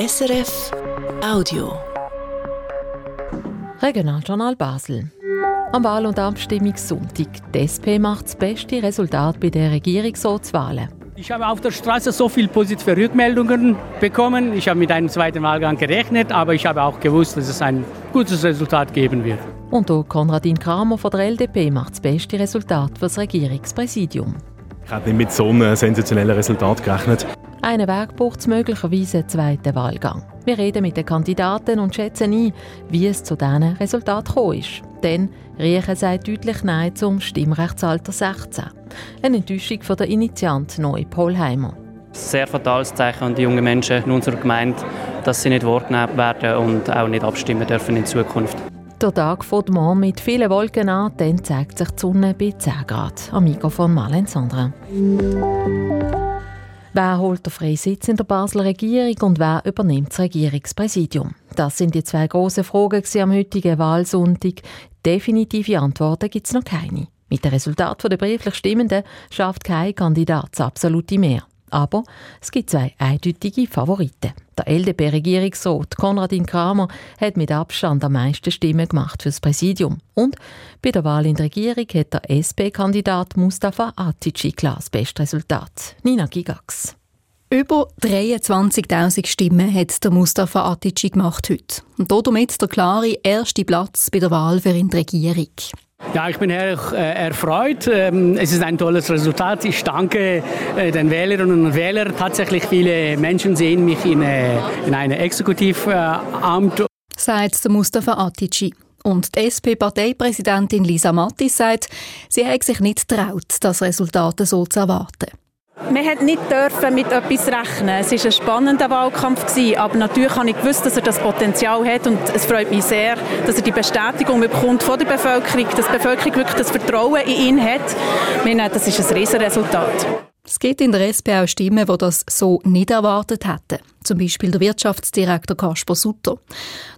SRF Audio. Regionaljournal Basel. Am Wahl- und Abstimmungssonntag. Die SP macht das beste Resultat bei der Regierungsratswahlen. Ich habe auf der Straße so viele positive Rückmeldungen bekommen. Ich habe mit einem zweiten Wahlgang gerechnet, aber ich habe auch gewusst, dass es ein gutes Resultat geben wird. Und auch Konradin Kramer von der LDP macht das beste Resultat für das Regierungspräsidium. Ich habe nicht mit so einem sensationellen Resultat gerechnet. Einen Weg braucht es möglicherweise einen zweiten Wahlgang. Wir reden mit den Kandidaten und schätzen ein, wie es zu diesen Resultat gekommen ist. Denn Riechen sagt deutlich Nein zum Stimmrechtsalter 16. Eine Enttäuschung von der Initiant Neu Polheimer. Sehr fatales Zeichen an die jungen Menschen in unserer Gemeinde, dass sie nicht wahrgenommen werden und auch nicht abstimmen dürfen in Zukunft. Der Tag fängt morgen mit vielen Wolken an, dann zeigt sich die Sonne bei 10 Grad. Am Mikrofon Marlene Sandra. Wer holt den freien Sitz in der Basler Regierung und wer übernimmt das Regierungspräsidium? Das sind die zwei grossen Fragen am heutigen Wahlsonntag. Definitive Antworten gibt es noch keine. Mit dem Resultat der brieflich Stimmenden schafft kein Kandidat das absolute Mehr. Aber es gibt zwei eindeutige Favoriten. Der LDP-Regierungsrat Konradin Kramer hat mit Abstand am meisten Stimmen gemacht fürs Präsidium. Und bei der Wahl in der Regierung hat der SP-Kandidat Mustafa Atici klar das beste Resultat. Nina Gigax. Über 23.000 Stimmen hat der Mustafa Atici gemacht heute. Und damit der klare erste Platz bei der Wahl für die Regierung. Ja, ich bin äh, erfreut. Ähm, es ist ein tolles Resultat. Ich danke äh, den Wählerinnen und Wählern. Tatsächlich viele Menschen sehen mich in, äh, in einem Exekutivamt. Sagt Mustafa Atici. Und die SP-Parteipräsidentin Lisa Mattis sagt, sie hat sich nicht getraut, das Resultat so zu erwarten. Wir dürfen nicht dürfen mit etwas rechnen. Es war ein spannender Wahlkampf, aber natürlich habe ich gewusst, dass er das Potenzial hat und es freut mich sehr, dass er die Bestätigung bekommt von der Bevölkerung, dass die Bevölkerung wirklich das Vertrauen in ihn hat. meine, das ist ein Riesenresultat. Es gibt in der SP auch Stimmen, die das so nicht erwartet hätten. Zum Beispiel der Wirtschaftsdirektor Kasper Sutter.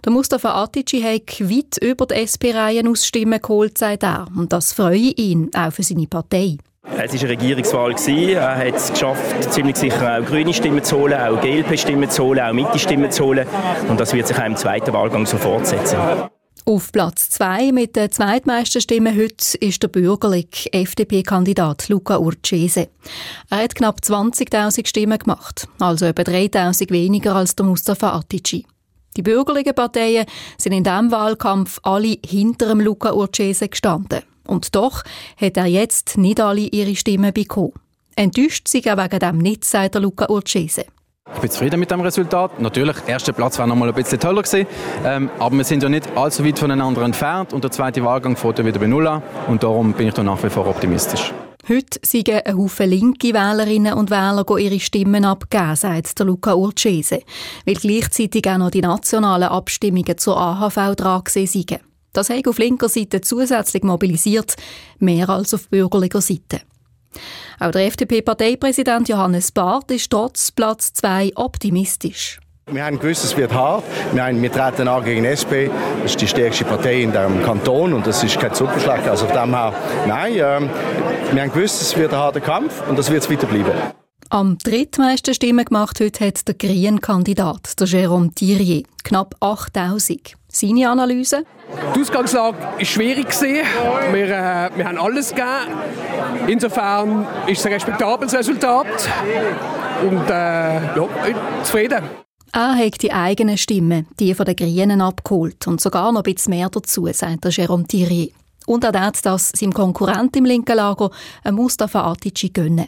Der Mustafa Atici hat weit über die SP-Reihen aus Stimmen geholt, sagt er. Und das freue ihn, auch für seine Partei. Es war eine Regierungswahl. Er hat es geschafft, ziemlich sicher auch grüne Stimmen zu holen, auch GLP-Stimmen zu holen, auch Mitte-Stimmen zu holen. Und das wird sich auch im zweiten Wahlgang so fortsetzen. Auf Platz zwei mit den zweitmeisten Stimmen heute ist der bürgerliche FDP-Kandidat Luca Urcese. Er hat knapp 20.000 Stimmen gemacht, also etwa 3.000 weniger als der Mustafa Atici. Die bürgerlichen Parteien sind in diesem Wahlkampf alle hinter dem Luca Urcese gestanden. Und doch hat er jetzt nicht alle ihre Stimmen bekommen. Enttäuscht sich er wegen dem nicht, sagt Luca Urcese. Ich bin zufrieden mit dem Resultat. Natürlich, der erste Platz wäre noch mal ein bisschen toller gewesen. Ähm, aber wir sind ja nicht allzu weit voneinander entfernt und der zweite Wahlgang fährt ja wieder bei Null an. Und darum bin ich da nach wie vor optimistisch. Heute sind ein Haufen linke Wählerinnen und Wähler ihre Stimmen abgeben, sagt der Luca Urcese, weil gleichzeitig auch noch die nationalen Abstimmungen zur AHV dran sind. Das hat auf linker Seite zusätzlich mobilisiert, mehr als auf bürgerlicher Seite. Auch der FDP-Parteipräsident Johannes Barth ist trotz Platz 2 optimistisch. Wir haben gewusst, es wird hart. Wir, haben, wir treten an gegen SP. Das ist die stärkste Partei in diesem Kanton und das ist kein Zuckerschlag. Also von dem her, nein, äh, wir haben gewusst, es wird ein harter Kampf und das wird es weiter bleiben. Am drittmeisten Stimmen gemacht heute hat der Green-Kandidat, der Jérôme Thierry, knapp 8000. Seine Analyse? Die Ausgangslage war schwierig. Wir, äh, wir haben alles gegeben. Insofern ist es ein respektables Resultat. Und äh, ja, zufrieden. Er hat die eigenen Stimmen, die von den Grünen abgeholt und sogar noch ein bisschen mehr dazu, sagt der Jérôme Thierry. Und er hat das seinem Konkurrent im linken Lager, Mustafa Atici, gönnen.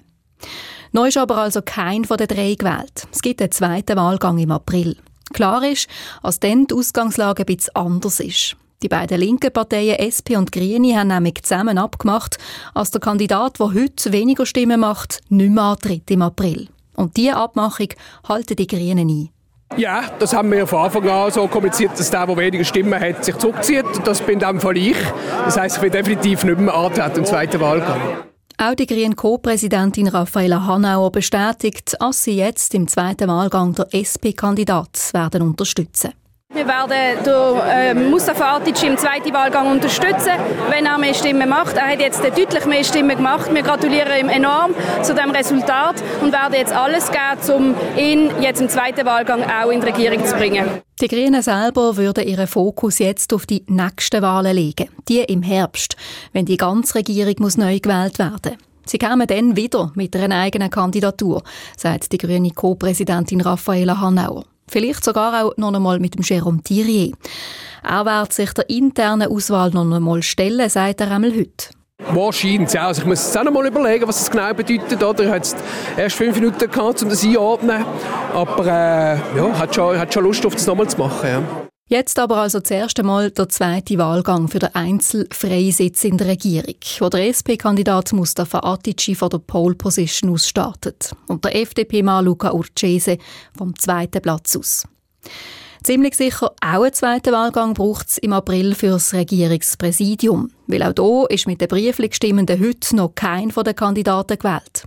Neu ist aber also kein von den drei gewählt. Es gibt einen zweiten Wahlgang im April. Klar ist, dass dann die Ausgangslage ein bisschen anders ist. Die beiden linken Parteien SP und Grüne haben nämlich zusammen abgemacht, als der Kandidat, der heute weniger Stimmen macht, nicht mehr antritt im April. Und diese Abmachung halten die Grünen ein. Ja, das haben wir von Anfang an so kommuniziert, dass der, der weniger Stimmen hat, sich zurückzieht. Das bin in dem Fall ich. Das heisst, ich will definitiv nicht mehr antreten im zweiten Wahlgang. Auch die grüne Co-Präsidentin Raffaella Hanauer bestätigt, dass sie jetzt im zweiten Wahlgang der SP-Kandidat werden unterstützen. Wir werden den, äh, Mustafa Atic im zweiten Wahlgang unterstützen, wenn er mehr Stimmen macht. Er hat jetzt deutlich mehr Stimmen gemacht. Wir gratulieren ihm enorm zu dem Resultat und werden jetzt alles geben, um ihn jetzt im zweiten Wahlgang auch in die Regierung zu bringen. Die Grünen selber würden ihren Fokus jetzt auf die nächsten Wahlen legen, die im Herbst, wenn die ganze Regierung muss neu gewählt werden. Sie kämen dann wieder mit einer eigenen Kandidatur, sagt die grüne Co-Präsidentin Raffaela Hanauer. Vielleicht sogar auch noch einmal mit dem Jérôme Thierry. Er wird sich der internen Auswahl noch einmal stellen, sagt er einmal heute. Wahrscheinlich. Also ich muss jetzt auch noch mal überlegen, was das genau bedeutet. Oder? Ich hatte erst fünf Minuten gehabt, um das einzuordnen. Aber äh, ja, hat schon, schon Lust, auf das nochmal zu machen. Ja. Jetzt aber also zuerst einmal der zweite Wahlgang für den Einzelfreisitz in der Regierung, wo der SP-Kandidat Mustafa Atici von der Pole Position aus startet und der FDP-Mann Luca Urcese vom zweiten Platz aus. Ziemlich sicher auch einen zweiten Wahlgang braucht es im April für das Regierungspräsidium, weil auch hier ist mit den brieflich Stimmenden heute noch kein von den Kandidaten gewählt.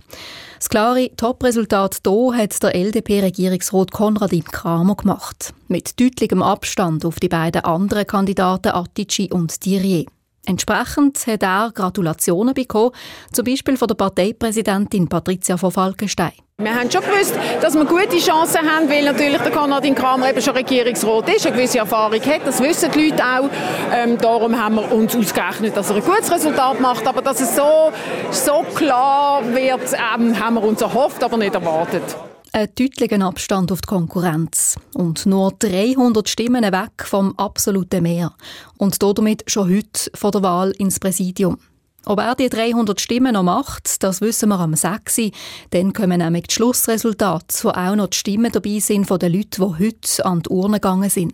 Das klare Top-Resultat hier hat der LDP-Regierungsrat Konradin Kramer gemacht. Mit deutlichem Abstand auf die beiden anderen Kandidaten Attici und Thierry. Entsprechend hat er Gratulationen bekommen, zum Beispiel von der Parteipräsidentin Patricia von Falkenstein. Wir haben schon gewusst, dass wir gute Chancen haben, weil natürlich der Konradin Kramer eben schon Regierungsrat ist, eine gewisse Erfahrung hat. Das wissen die Leute auch. Ähm, darum haben wir uns ausgerechnet, dass er ein gutes Resultat macht. Aber dass es so, so klar wird, ähm, haben wir uns erhofft, aber nicht erwartet. Ein deutlicher Abstand auf die Konkurrenz und nur 300 Stimmen weg vom absoluten Mehr und damit schon heute vor der Wahl ins Präsidium. Ob er die 300 Stimmen noch macht, das wissen wir am 6. Dann kommen nämlich die Schlussresultate, wo auch noch die Stimmen dabei sind von den Leuten, die heute an die Urne gegangen sind.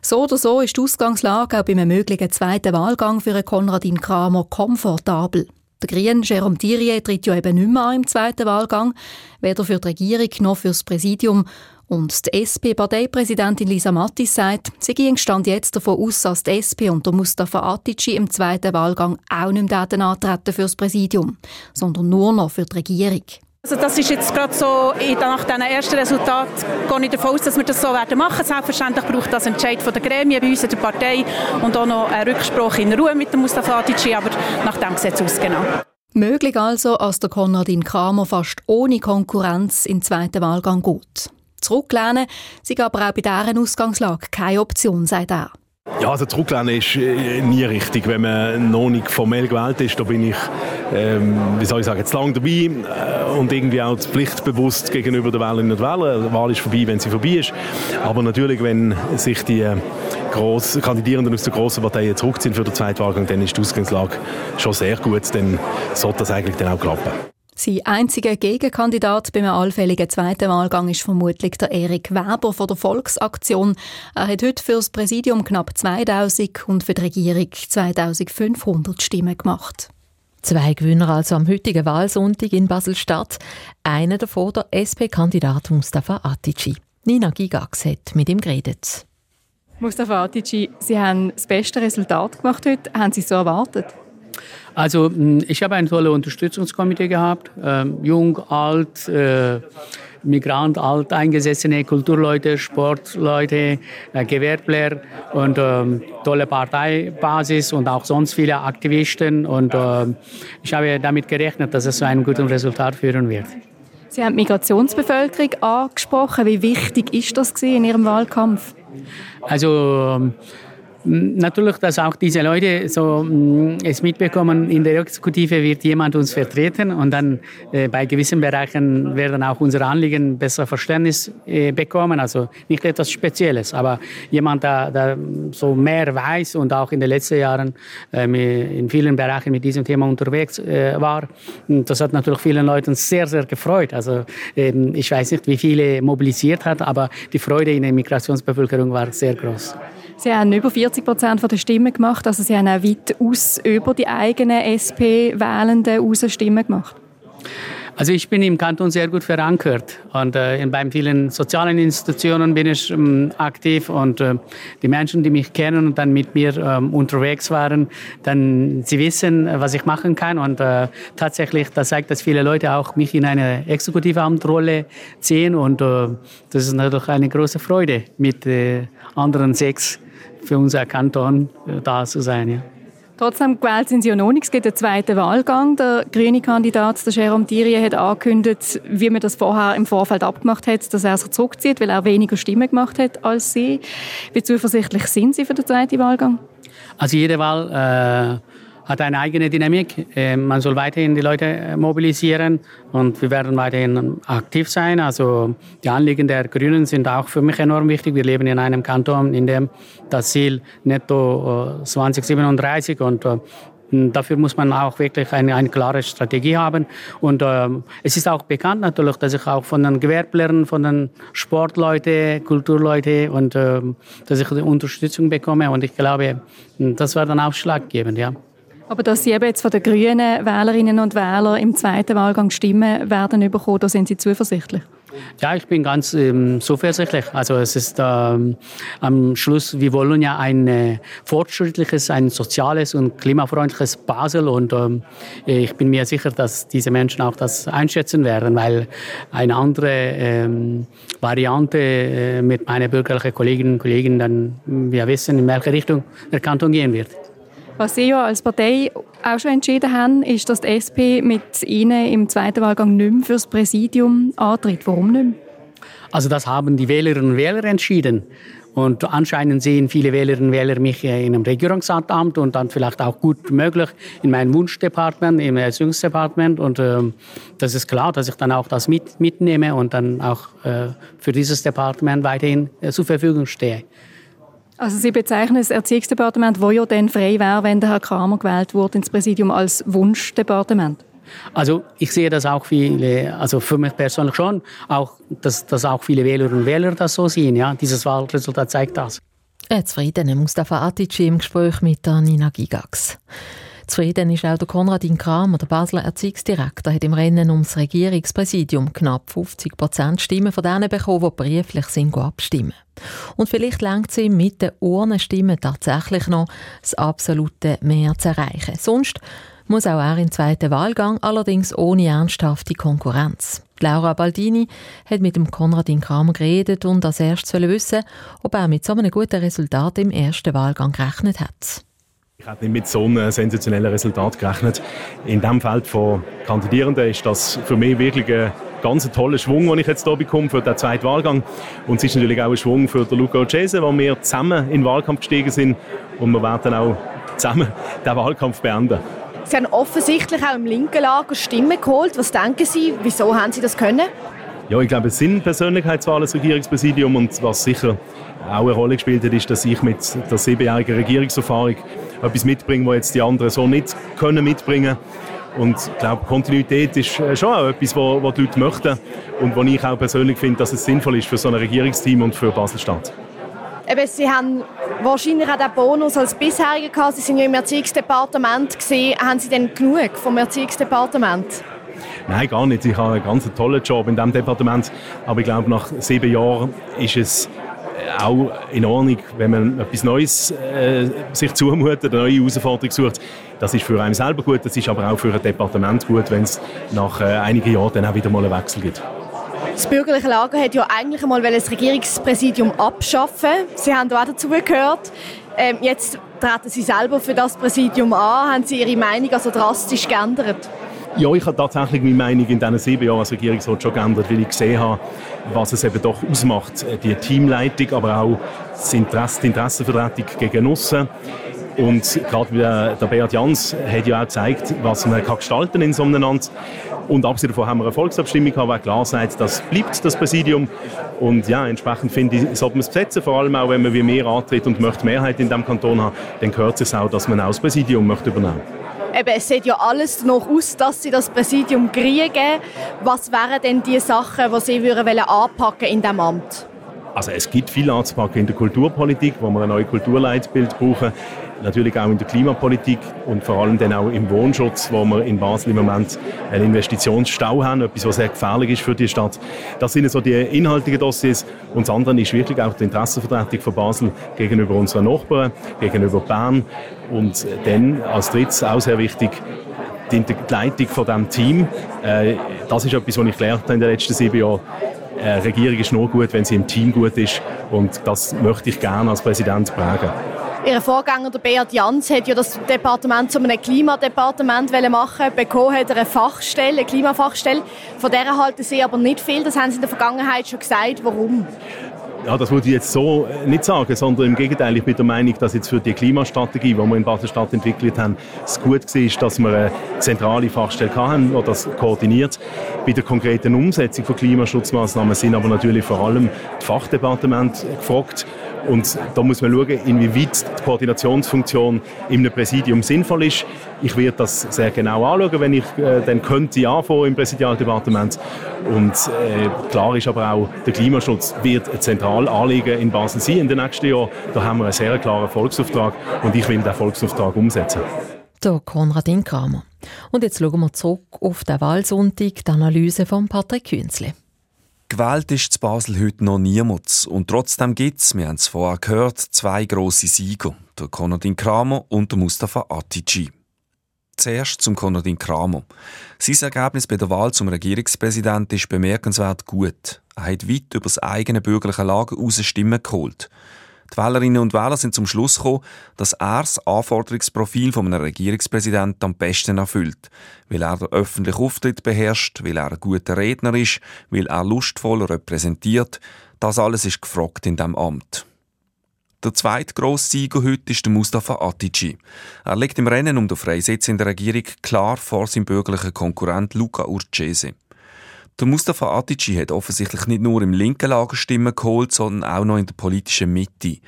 So oder so ist die Ausgangslage auch bei einem möglichen zweiten Wahlgang für Konradin Kramer komfortabel. Der Grüne Jérôme Thierry tritt ja eben nicht mehr an im zweiten Wahlgang, weder für die Regierung noch für das Präsidium. Und die SP-Parteipräsidentin Lisa Mattis sagt, sie ging Stand jetzt davon aus, dass die SP und der Mustafa Atici im zweiten Wahlgang auch nicht mehr antreten für das Präsidium, sondern nur noch für die Regierung. Also das ist jetzt gerade so, nach diesem ersten Resultat gehe ich davon aus, dass wir das so werden machen. Selbstverständlich braucht das Entscheid von der Gremien bei uns in der Partei und auch noch eine Rücksprache in Ruhe mit dem Mustafa Adici, aber nach dem sieht es aus, genau. Möglich also, als der Konradin Kramer fast ohne Konkurrenz in den zweiten Wahlgang geht. Zurücklehnen sei aber auch bei dieser Ausgangslage keine Option, sagt er. Ja, also zurücklehnen ist äh, nie richtig, wenn man noch nicht formell gewählt ist. Da bin ich, ähm, wie soll ich sagen, zu lange dabei äh, und irgendwie auch pflichtbewusst gegenüber der Wählerinnen und Wähler. Die Wahl ist vorbei, wenn sie vorbei ist. Aber natürlich, wenn sich die äh, gross, Kandidierenden aus den grossen Parteien zurückziehen für den zweiten Wahlgang, dann ist die Ausgangslage schon sehr gut. Dann sollte das eigentlich dann auch klappen. Sein einziger Gegenkandidat beim allfälligen zweiten Wahlgang ist vermutlich der Erik Weber von der Volksaktion. Er hat heute für das Präsidium knapp 2000 und für die Regierung 2500 Stimmen gemacht. Zwei Gewinner also am heutigen Wahlsonntag in Basel-Stadt. Einer davon der SP-Kandidat Mustafa Atici. Nina Gigax hat mit ihm geredet. Mustafa Atici, Sie haben das beste Resultat gemacht heute. Haben Sie es so erwartet? Also ich habe ein tolles Unterstützungskomitee gehabt, ähm, jung, alt, äh, Migrant, alt eingesessene Kulturleute, Sportleute, äh, Gewerbler und ähm, tolle Parteibasis und auch sonst viele Aktivisten und äh, ich habe damit gerechnet, dass es zu einem guten Resultat führen wird. Sie haben die Migrationsbevölkerung angesprochen. Wie wichtig ist das in Ihrem Wahlkampf? Also ähm, Natürlich, dass auch diese Leute so mm, es mitbekommen, in der Exekutive wird jemand uns vertreten und dann äh, bei gewissen Bereichen werden auch unsere Anliegen besser Verständnis äh, bekommen. Also nicht etwas Spezielles, aber jemand, der, der, so mehr weiß und auch in den letzten Jahren äh, in vielen Bereichen mit diesem Thema unterwegs äh, war. Und das hat natürlich vielen Leuten sehr, sehr gefreut. Also ähm, ich weiß nicht, wie viele mobilisiert hat, aber die Freude in der Migrationsbevölkerung war sehr groß. Sie haben über 40 Prozent der Stimmen gemacht, also Sie haben auch weit aus über die eigenen SP-Wählenden Stimmen gemacht. Also ich bin im Kanton sehr gut verankert. Und äh, bei vielen sozialen Institutionen bin ich ähm, aktiv. Und äh, die Menschen, die mich kennen und dann mit mir ähm, unterwegs waren, dann sie wissen, was ich machen kann. Und äh, tatsächlich, das zeigt, dass viele Leute auch mich in eine exekutive Amtrolle ziehen. Und äh, das ist natürlich eine große Freude, mit äh, anderen sechs für unser Kanton äh, da zu sein. Ja. Trotzdem gewählt sind Sie ja noch nicht. Es gibt einen zweiten Wahlgang. Der grüne Kandidat, der Jérôme Thierry, hat angekündigt, wie man das vorher im Vorfeld abgemacht hat, dass er sich zurückzieht, weil er weniger Stimmen gemacht hat als Sie. Wie zuversichtlich sind Sie für den zweiten Wahlgang? Also jede Wahl äh hat eine eigene Dynamik. Ähm, man soll weiterhin die Leute äh, mobilisieren und wir werden weiterhin aktiv sein. Also die Anliegen der Grünen sind auch für mich enorm wichtig. Wir leben in einem Kanton, in dem das Ziel netto 2037 äh, und äh, Dafür muss man auch wirklich eine, eine klare Strategie haben. Und äh, es ist auch bekannt natürlich, dass ich auch von den Gewerblern, von den Sportleuten, Kulturleuten und äh, dass ich Unterstützung bekomme. Und ich glaube, das war dann ausschlaggebend, ja. Aber dass Sie eben jetzt von den grünen Wählerinnen und Wählern im zweiten Wahlgang Stimmen werden bekommen, da sind Sie zuversichtlich? Ja, ich bin ganz ähm, zuversichtlich. Also es ist ähm, am Schluss, wir wollen ja ein äh, fortschrittliches, ein soziales und klimafreundliches Basel und ähm, ich bin mir sicher, dass diese Menschen auch das einschätzen werden, weil eine andere ähm, Variante äh, mit meinen bürgerlichen Kolleginnen und Kollegen dann wir wissen, in welche Richtung der Kanton gehen wird. Was Sie ja als Partei auch schon entschieden haben, ist, dass die SP mit Ihnen im zweiten Wahlgang nicht mehr für das Präsidium antritt. Warum nicht? Also das haben die Wählerinnen und Wähler entschieden. Und anscheinend sehen viele Wählerinnen und Wähler mich in einem Regierungsamt und dann vielleicht auch gut möglich in meinem Wunschdepartement, im Erziehungsdepartement. Und äh, das ist klar, dass ich dann auch das mit, mitnehme und dann auch äh, für dieses Departement weiterhin äh, zur Verfügung stehe. Also Sie bezeichnen das Erziehungsdepartement, wo ja dann frei wäre, wenn der Herr Kramer gewählt wurde ins Präsidium, als Wunschdepartement? Also ich sehe das auch viele, also für mich persönlich schon, auch, dass, dass auch viele Wählerinnen und Wähler das so sehen. Ja? Dieses Wahlresultat zeigt das. Ein zufriedener Mustafa Atici im Gespräch mit Nina Gigax. Zufrieden ist auch der Konradin Kramer, der Basler Erziehungsdirektor, hat im Rennen ums Regierungspräsidium knapp 50 Prozent Stimmen von denen bekommen, die brieflich sind abstimmen. Und vielleicht lenkt sie mit den Urnenstimmen tatsächlich noch das absolute Mehr zu erreichen. Sonst muss auch er im zweiten Wahlgang, allerdings ohne ernsthafte Konkurrenz. Laura Baldini hat mit dem Konradin Kramer geredet und als erstes wissen, ob er mit so einem guten Resultat im ersten Wahlgang gerechnet hat. Ich hätte nicht mit so einem sensationellen Resultat gerechnet. In diesem Feld von Kandidierenden ist das für mich wirklich ein ganz toller Schwung, den ich jetzt hier bekomme für den zweiten Wahlgang. Und es ist natürlich auch ein Schwung für den Luca Ocese, wo wir zusammen in den Wahlkampf gestiegen sind. Und wir werden auch zusammen den Wahlkampf beenden. Sie haben offensichtlich auch im linken Lager Stimmen geholt. Was denken Sie, wieso haben Sie das können? Ja, ich glaube, es sind Persönlichkeitswahlen als Regierungspräsidium und was sicher auch eine Rolle gespielt hat, ist, dass ich mit der siebenjährigen Regierungserfahrung etwas mitbringe, was jetzt die anderen so nicht können mitbringen und ich glaube, Kontinuität ist äh, schon auch etwas, was die Leute möchten und wo ich auch persönlich finde, dass es sinnvoll ist für so ein Regierungsteam und für Basel-Stadt. Eben, Sie haben wahrscheinlich auch den Bonus als bisheriger gehabt. Sie sind ja im Erziehungsdepartement gesehen. Haben Sie denn genug vom Erziehungsdepartement? Nein, gar nicht. Ich habe einen ganz tollen Job in diesem Departement. Aber ich glaube, nach sieben Jahren ist es auch in Ordnung, wenn man etwas Neues äh, sich zumutet, eine neue Herausforderung sucht. Das ist für einen selber gut, das ist aber auch für ein Departement gut, wenn es nach äh, einigen Jahren dann auch wieder mal einen Wechsel gibt. Das bürgerliche Lager hat ja eigentlich einmal das Regierungspräsidium abschaffen. Sie haben auch dazu gehört. Ähm, jetzt treten Sie selber für das Präsidium an. Haben Sie Ihre Meinung also drastisch geändert? Ja, ich habe tatsächlich meine Meinung in diesen sieben Jahren als Regierungsrat schon geändert, weil ich gesehen habe, was es eben doch ausmacht. Die Teamleitung, aber auch das Interesse, die Interessenvertretung gegen aussen. Und gerade der Beat Jans hat ja auch gezeigt, was man kann gestalten in so einem Land. Und abgesehen davon haben wir eine Volksabstimmung gehabt, die klar sagt, das bleibt das Präsidium. Und ja, entsprechend finde ich, sollte man es besetzen, vor allem auch, wenn man wie mehr antritt und möchte Mehrheit in diesem Kanton haben, dann gehört es auch, dass man auch das Präsidium möchte übernehmen möchte eben, es sieht ja alles noch aus, dass sie das Präsidium kriegen. Was wären denn die Sachen, die sie würden anpacken in diesem Amt? Also es gibt viel anzupacken in der Kulturpolitik, wo wir ein neues Kulturleitbild brauchen. Natürlich auch in der Klimapolitik und vor allem dann auch im Wohnschutz, wo wir in Basel im Moment einen Investitionsstau haben, etwas, was sehr gefährlich ist für die Stadt. Das sind so die inhaltlichen Dossiers. Und das andere ist wirklich auch die Interessenvertretung von Basel gegenüber unseren Nachbarn, gegenüber Bern. Und dann als drittes auch sehr wichtig, die Leitung von diesem Team. Äh, das ist etwas, was ich gelernt habe in den letzten sieben Jahren. Eine Regierung ist nur gut, wenn sie im Team gut ist. Und das möchte ich gerne als Präsident prägen. Ihr Vorgänger, der Beat Jans, hat ja das Departement zu einem Klimadepartement machen Bekommen hat er eine Fachstelle, eine Klimafachstelle. Von der halten Sie aber nicht viel. Das haben Sie in der Vergangenheit schon gesagt. Warum? Ja, das würde ich jetzt so äh, nicht sagen, sondern im Gegenteil, ich bin der Meinung, dass jetzt für die Klimastrategie, die wir in Basel-Stadt entwickelt haben, es gut war, dass wir eine zentrale Fachstelle haben, die das koordiniert. Bei der konkreten Umsetzung von Klimaschutzmaßnahmen sind aber natürlich vor allem die Fachdepartemente gefragt. Und da muss man schauen, inwieweit die Koordinationsfunktion in einem Präsidium sinnvoll ist. Ich werde das sehr genau anschauen, wenn ich äh, dann könnte anfangen im Präsidialdepartement. Und äh, klar ist aber auch, der Klimaschutz wird ein zentrales Anliegen in Basel sein in den nächsten Jahren. Da haben wir einen sehr klaren Volksauftrag und ich will den Volksauftrag umsetzen. Der Konradin Kramer. Und jetzt schauen wir zurück auf den Wahlsonntag, die Analyse von Patrick Künzle. Gewählt ist zu Basel heute noch niemand. Und trotzdem gibt es, wir haben es vorher gehört, zwei grosse Sieger. Der Konradin Kramer und der Mustafa Atici. Zuerst zum Konradin Kramer. Sein Ergebnis bei der Wahl zum Regierungspräsidenten ist bemerkenswert gut. Er hat weit über das eigene bürgerliche Lager heraus Stimmen geholt. Die Wählerinnen und Wähler sind zum Schluss gekommen, dass er das Anforderungsprofil von einem Regierungspräsidenten am besten erfüllt, weil er den öffentlichen Auftritt beherrscht, weil er ein guter Redner ist, weil er lustvoll repräsentiert. Das alles ist gefragt in diesem Amt. Der zweite grosse Sieger heute ist der Mustafa Atici. Er liegt im Rennen um den Freisitz in der Regierung klar vor seinem bürgerlichen Konkurrent Luca Urcese. Der Mustafa Atici hat offensichtlich nicht nur im linken Lager Stimmen geholt, sondern auch noch in der politischen Mitte.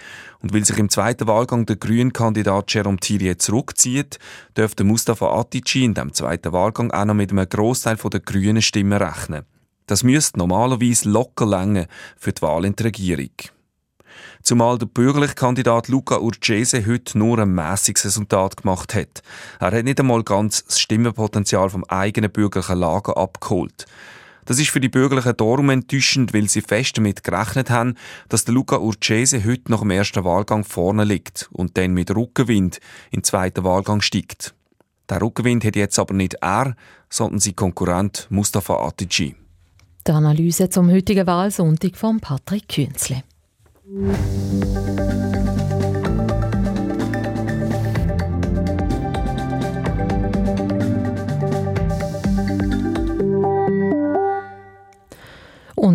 Und weil sich im zweiten Wahlgang der grünen Kandidat Jerome Thierry zurückzieht, dürfte Mustafa Atici in dem zweiten Wahlgang auch noch mit einem Großteil der grünen Stimmen rechnen. Das müsste normalerweise locker länger für die Wahl in die Regierung. Zumal der bürgerliche Kandidat Luca Urcese heute nur ein mäßiges Resultat gemacht hat. Er hat nicht einmal ganz das Stimmenpotenzial vom eigenen bürgerlichen Lager abgeholt. Das ist für die Bürgerlichen darum enttäuschend, weil sie fest damit gerechnet haben, dass der Luca Urcese heute nach dem ersten Wahlgang vorne liegt und dann mit Rückenwind in den zweiten Wahlgang steigt. Der Rückenwind hat jetzt aber nicht er, sondern sein Konkurrent Mustafa Atici. Die Analyse zum heutigen Wahlsonntag von Patrick Künzle. Und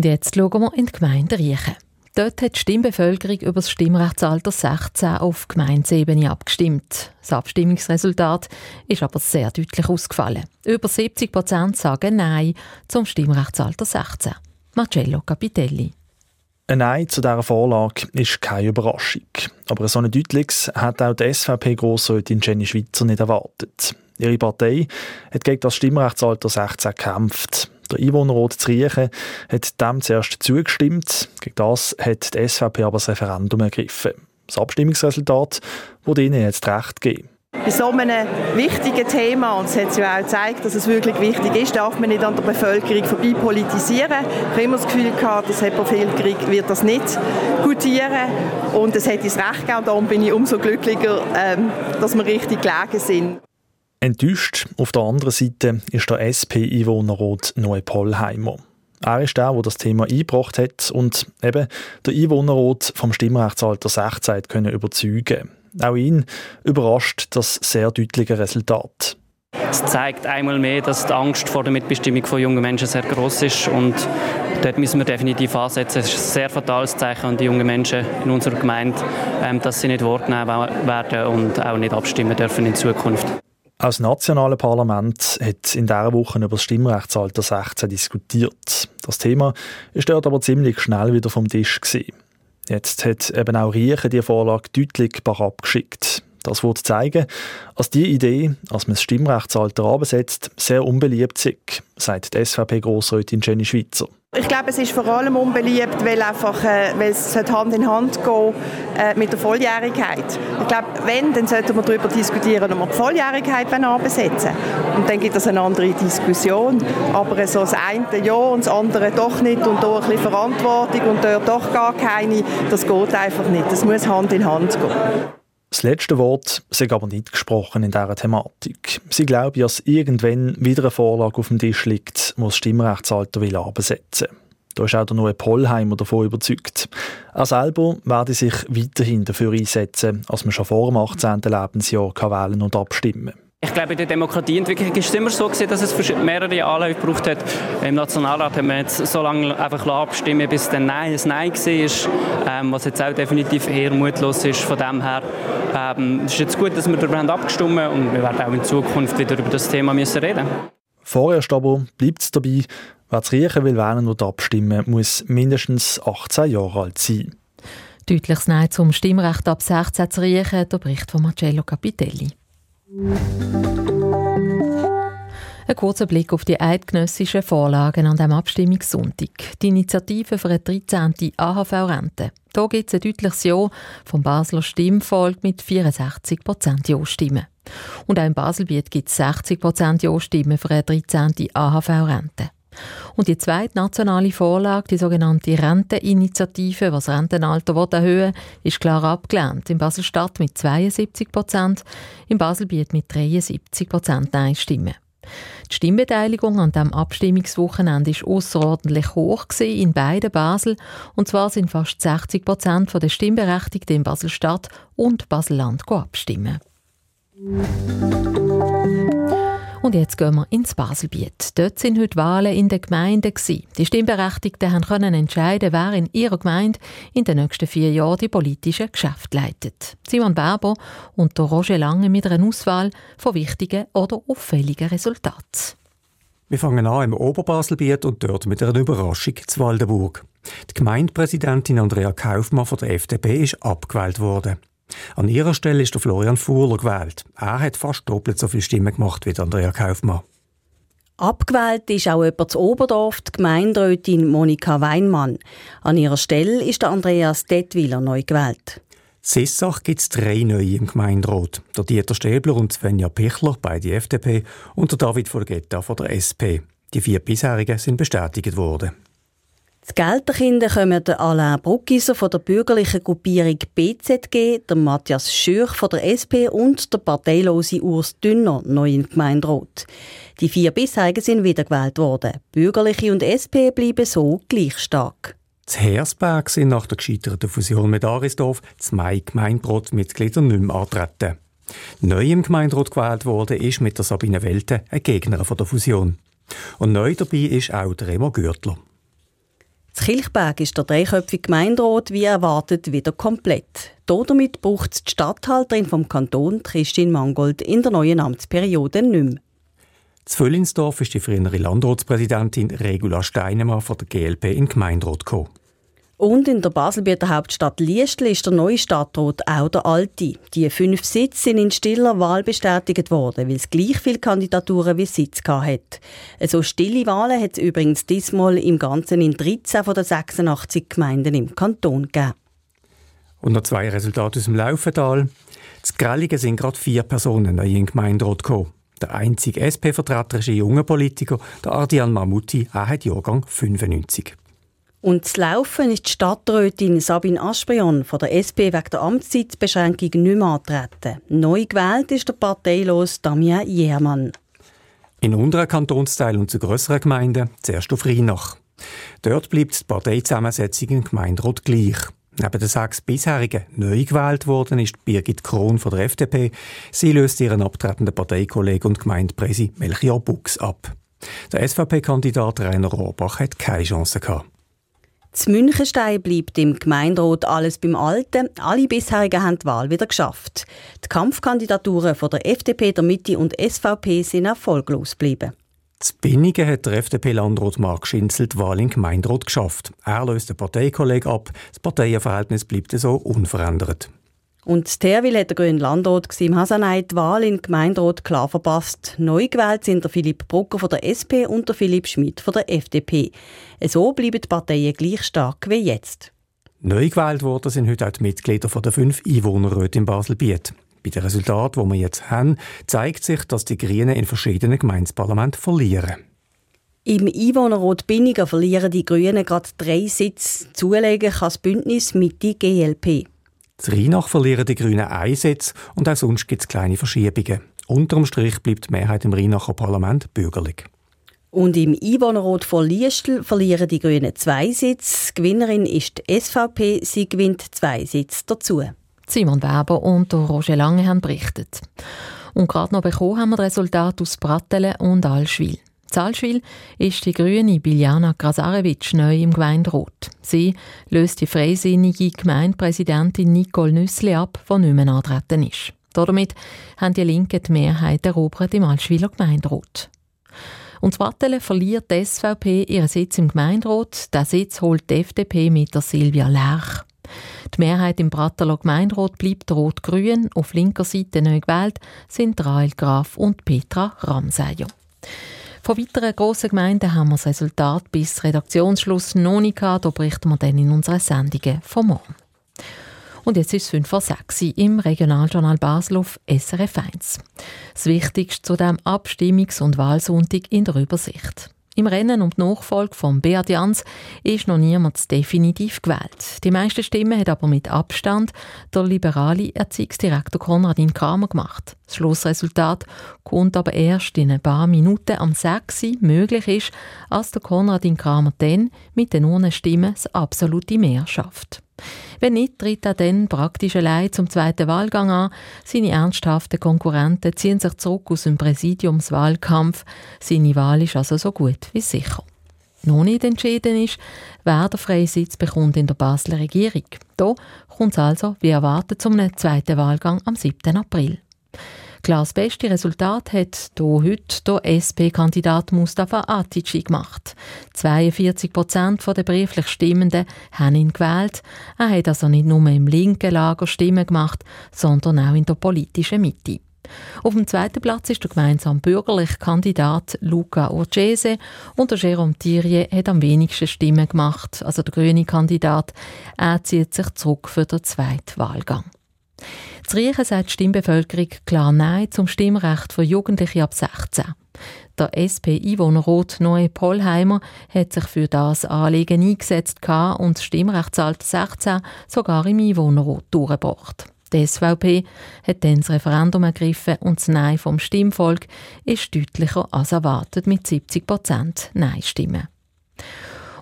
jetzt schauen wir in die Gemeinde Riechen. Dort hat die Stimmbevölkerung über das Stimmrechtsalter 16 auf Gemeindeebene abgestimmt. Das Abstimmungsresultat ist aber sehr deutlich ausgefallen. Über 70 Prozent sagen Nein zum Stimmrechtsalter 16. Marcello Capitelli. Ein Nein zu dieser Vorlage ist keine Überraschung. Aber so ein deutliches hat auch die SVP-Grossrätin Jenny Schweizer nicht erwartet. Ihre Partei hat gegen das Stimmrechtsalter 16 gekämpft. Der Einwohnerrat zu Riechen hat dem zuerst zugestimmt. Gegen das hat die SVP aber das Referendum ergriffen. Das Abstimmungsresultat wurde ihnen jetzt recht geben. Bei so einem wichtigen Thema, und es hat ja auch gezeigt, dass es wirklich wichtig ist, darf man nicht an der Bevölkerung vorbei politisieren. Ich habe immer das Gefühl gehabt, dass die Bevölkerung wird das nicht gutieren und es hätte es recht gegeben. Darum bin ich umso glücklicher, ähm, dass wir richtig gelegen sind. Enttäuscht auf der anderen Seite ist der SP-Einwohnerrat Noe Pollheimer. Er ist der, der das Thema eingebracht hat und eben der Einwohnerrat vom Stimmrechtsalter 16 können überzeugen. Auch ihn überrascht das sehr deutliche Resultat. Es zeigt einmal mehr, dass die Angst vor der Mitbestimmung von jungen Menschen sehr groß ist und dort müssen wir definitiv ansetzen. Es ist ein sehr fatales Zeichen an die jungen Menschen in unserer Gemeinde, ähm, dass sie nicht wahrgenommen werden und auch nicht abstimmen dürfen in Zukunft. Auch das nationale Parlament hat in dieser Woche über das Stimmrechtsalter 16 diskutiert. Das Thema ist dort aber ziemlich schnell wieder vom Tisch gewesen. Jetzt hat eben auch Riechen die Vorlage deutlich abgeschickt. Das wird zeigen, dass die Idee, dass man das Stimmrechtsalter absetzt, sehr unbeliebt ist, sagt die SVP-Grossrätin Jenny Schweizer. Ich glaube, es ist vor allem unbeliebt, weil, einfach, äh, weil es Hand in Hand gehen äh, mit der Volljährigkeit. Ich glaube, wenn, dann sollten wir darüber diskutieren, ob wir die Volljährigkeit anbesetzen wollen. Und dann gibt es eine andere Diskussion. Aber so das eine ja und das andere doch nicht und da ein bisschen Verantwortung und dort doch gar keine, das geht einfach nicht. Das muss Hand in Hand gehen. Das letzte Wort sei aber nicht gesprochen in dieser Thematik. Sie glauben, dass irgendwann wieder eine Vorlage auf dem Tisch liegt, wo das Stimmrechtsalter will absetzen Da ist auch der neue Pollheimer davon überzeugt. Er selber werde sich weiterhin dafür einsetzen, als man schon vor dem 18. Lebensjahr wählen und abstimmen kann. Ich glaube, in der Demokratieentwicklung ist es immer so gewesen, dass es mehrere Anläufe gebraucht hat. Im Nationalrat hat man jetzt so lange einfach abstimmen bis dann Nein ein Nein war, ähm, was jetzt auch definitiv eher mutlos ist. Von dem her ähm, es ist jetzt gut, dass wir darüber haben abgestimmt und wir werden auch in Zukunft wieder über das Thema müssen reden. Vorerst aber bleibt es dabei, wer das Riechen will wählen oder abstimmen, muss mindestens 18 Jahre alt sein. Deutliches Nein zum Stimmrecht ab 16 zu riechen, der Bericht von Marcello Capitelli. Ein kurzer Blick auf die eidgenössischen Vorlagen an dem Abstimmungssonntag. Die Initiative für eine 13. AHV-Rente. Hier gibt es ein deutliches Ja vom Basler Stimmvolk mit 64% Ja-Stimmen. Und auch in Baselbiet gibt es 60% Ja-Stimmen für eine 13. AHV-Rente. Und die zweite nationale Vorlage, die sogenannte Renteninitiative, was Rentenalter erhöhen will, ist klar abgelehnt. In Basel-Stadt mit 72 Prozent, in Baselbiet mit 73 Prozent Nein-Stimmen. Die Stimmbeteiligung an dem Abstimmungswochenende war außerordentlich hoch in beiden Basel. Und zwar sind fast 60 Prozent der Stimmberechtigten in Basel-Stadt und Basel-Land abstimmen. Und jetzt gehen wir ins Baselbiet. Dort sind heute Wahlen in den Gemeinden. Die Stimmberechtigten können entscheiden, wer in ihrer Gemeinde in den nächsten vier Jahren die politischen Geschäfte leitet. Simon Berber und Roger Lange mit einer Auswahl von wichtigen oder auffälligen Resultaten. Wir fangen an im Oberbaselbiet und dort mit einer Überraschung zu Waldenburg. Die Gemeindepräsidentin Andrea Kaufmann von der FDP ist abgewählt worden. An ihrer Stelle ist der Florian Fuhler gewählt. Er hat fast doppelt so viele Stimmen gemacht wie Andrea Kaufmann. Abgewählt ist auch jemand zu Oberdorf, die Gemeinderätin Monika Weinmann. An ihrer Stelle ist der Andreas Detwiler neu gewählt. Sissach gibt es drei neue im Gemeinderat. Der Dieter Stäbler und Svenja Pichler, beide FDP, und der David Folgetta von der SP. Die vier bisherigen sind bestätigt worden. Die Gelterkinder kommen der Alain Bruckiser von der bürgerlichen Gruppierung BZG, der Matthias Schürch von der SP und der parteilose Urs Dünner neu im Gemeinderat. Die vier bisherigen sind wiedergewählt worden. Bürgerliche und SP bleiben so gleich stark. Z Hersberg sind nach der gescheiterten Fusion mit Arisdorf zwei Gemeinderatmitglieder nicht mehr antreten. Neu im Gemeinderat gewählt wurde ist mit der Sabine Welte ein Gegner von der Fusion. Und neu dabei ist auch der Remo Gürtler. Z Kilchberg ist der dreiköpfige Gemeinderat wie erwartet wieder komplett. Damit braucht die Stadthalterin vom Kanton, Christine Mangold, in der neuen Amtsperiode nicht mehr. Z Völlinsdorf ist die frühere Landratspräsidentin Regula Steinemann von der GLP in Gemeinderat gekommen. Und in der Baselbieter Hauptstadt Liestl ist der neue Stadtrat auch der alte. Die fünf Sitze sind in stiller Wahl bestätigt worden, weil es gleich viele Kandidaturen wie Sitz hat. So stille Wahlen hat es übrigens diesmal im Ganzen in 13 von den 86 Gemeinden im Kanton gegeben. Und noch zwei Resultate aus dem Laufental. Z Grelligen sind gerade vier Personen in den Gemeinderat gekommen. Der einzige SP-Vertreter ist ein junger Politiker, der Ardian Mahmouti, er hat Jahrgang 95. Und zu laufen ist die Stadträtin Sabine Asprion von der SP wegen der Amtszeitbeschränkung nicht mehr antreten. Neu gewählt ist der parteilos Damien Jermann. In unteren Kantonsteilen und zu grösseren Gemeinden zuerst auf Rheinach. Dort bleibt die Parteizusammensetzung im Gemeinderat gleich. Neben den sechs bisherigen neu gewählt worden ist Birgit Krohn von der FDP. Sie löst ihren abtretenden Parteikollegen und Gemeindepräsident Melchior Bux ab. Der SVP-Kandidat Rainer Rohrbach hat keine Chance gehabt. Z Münchenstein bleibt im Gemeinderat alles beim Alten. Alle bisherigen haben die Wahl wieder geschafft. Die Kampfkandidaturen von der FDP, der Mitte und SVP sind erfolglos geblieben. Z Binnigen hat der FDP-Landrat Mark Schinzel die Wahl im Gemeinderat geschafft. Er löst den Parteikollegen ab. Das Parteienverhältnis bleibt so unverändert. Und Terwil hat der grüne Landrat im Hasanei die Wahl in Gemeinderat klar verpasst. Neu gewählt sind der Philipp Brucker von der SP und der Philipp Schmidt von der FDP. So bleiben die Parteien gleich stark wie jetzt. Neu gewählt worden sind heute auch die Mitglieder von der fünf Einwohnerräte in Baselbiet. Bei den Resultaten, die wir jetzt haben, zeigt sich, dass die Grünen in verschiedenen Gemeindeparlamenten verlieren. Im Einwohnerrat Binniger verlieren die Grünen gerade drei Sitze. Zulegen kann das Bündnis mit die GLP. In Rheinach verlieren die Grünen einen Sitz und auch sonst gibt es kleine Verschiebungen. Unterm Strich bleibt die Mehrheit im Rheinacher Parlament bürgerlich. Und im Einwohnerrat von Liestl verlieren die Grünen zwei Sitze. Gewinnerin ist die SVP, sie gewinnt zwei Sitze dazu. Simon Weber und Roger Lange haben berichtet. Und gerade noch bekommen haben wir das Resultat aus Brattelen und Allschwil. Zalschwil ist die grüne Biljana Krasarewitsch neu im Gemeinderat. Sie löst die freisinnige Gemeindepräsidentin Nicole Nüssli ab, die nicht mehr antreten ist. Damit haben die Linken die Mehrheit erobert im Altschwiler Gemeinderat. Und Wattele verliert die SVP ihren Sitz im Gemeinderat. Der Sitz holt die FDP mit der Silvia Lerch. Die Mehrheit im Bratteler Gemeinderat bleibt rot-grün. Auf linker Seite neu gewählt sind Rael Graf und Petra Ramseyer. Von weiteren grossen Gemeinden haben wir das Resultat bis Redaktionsschluss noch nicht gehabt. Da berichten wir dann in unseren Sendungen von morgen. Und jetzt ist es 5 vor 6 im Regionaljournal Basel auf SRF 1. Das Wichtigste zu dem Abstimmungs- und Wahlsonntag in der Übersicht. Im Rennen um die Nachfolge von Beat Jans ist noch niemand definitiv gewählt. Die meisten Stimmen hat aber mit Abstand der liberale Erziehungsdirektor Konradin Kramer gemacht. Das Schlussresultat kommt aber erst in ein paar Minuten am 6. möglich ist, als der Konradin Kramer dann mit den Urnenstimmen das absolute Mehr schafft. Wenn nicht, tritt er dann praktisch allein zum zweiten Wahlgang an. Seine ernsthaften Konkurrenten ziehen sich zurück aus dem Präsidiumswahlkampf. Seine Wahl ist also so gut wie sicher. Noch nicht entschieden ist, wer den Freisitz bekommt in der Basler Regierung. Da kommt es also, wie erwartet, zum zweiten Wahlgang am 7. April. Klar, das beste Resultat hat hier heute der SP-Kandidat Mustafa Atici gemacht. 42 Prozent der brieflich Stimmenden haben ihn gewählt. Er hat also nicht nur im linken Lager Stimmen gemacht, sondern auch in der politischen Mitte. Auf dem zweiten Platz ist der gemeinsam bürgerliche Kandidat Luca Urgese und der Jérôme Thierry hat am wenigsten Stimmen gemacht, also der grüne Kandidat. Er zieht sich zurück für den zweiten Wahlgang. Zu Riechen sagt die Stimmbevölkerung klar Nein zum Stimmrecht für Jugendliche ab 16. Der SP-Einwohnerrat Noe Pollheimer hat sich für das Anliegen eingesetzt und das Stimmrechtsalter 16 sogar im Einwohnerrat durchgebracht. Die SVP hat dann das Referendum ergriffen und das Nein vom Stimmvolk ist deutlicher als erwartet mit 70 Prozent Nein-Stimmen.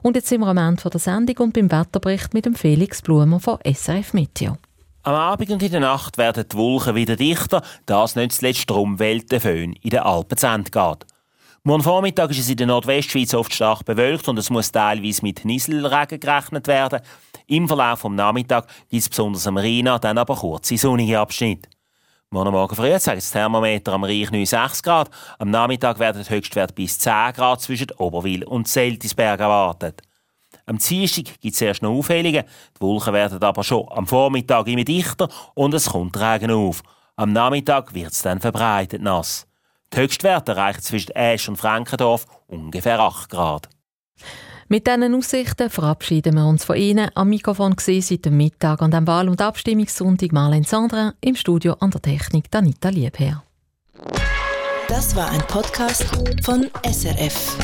Und jetzt sind wir am Ende der Sendung und beim Wetterbericht mit dem Felix Blumer von SRF Meteo. Am Abend und in der Nacht werden die Wolken wieder dichter, das nicht zuletzt darum, weil der Föhn in den Alpen zu Ende geht. Morgen Vormittag ist es in der Nordwestschweiz oft stark bewölkt und es muss teilweise mit Nieselregen gerechnet werden. Im Verlauf des Nachmittags gibt es besonders am Rhein dann aber kurze sonnige Abschnitte. Morgen Morgen früh zeigt das Thermometer am Reich 9,6 Grad. Am Nachmittag werden die Höchstwerte bis 10 Grad zwischen Oberwil und Seltisberg erwartet. Am Dienstag gibt es erst noch Aufhellungen. Die Wolken werden aber schon am Vormittag immer dichter und es kommt Regen auf. Am Nachmittag wird es dann verbreitet nass. Die Höchstwerte erreichen zwischen Esch und Frankendorf ungefähr 8 Grad. Mit diesen Aussichten verabschieden wir uns von Ihnen. Am Mikrofon gesehen seit dem Mittag an dem Wahl- und Abstimmungssonntag Marlene Sandra, im Studio an der Technik Danita Liebherr. Das war ein Podcast von SRF.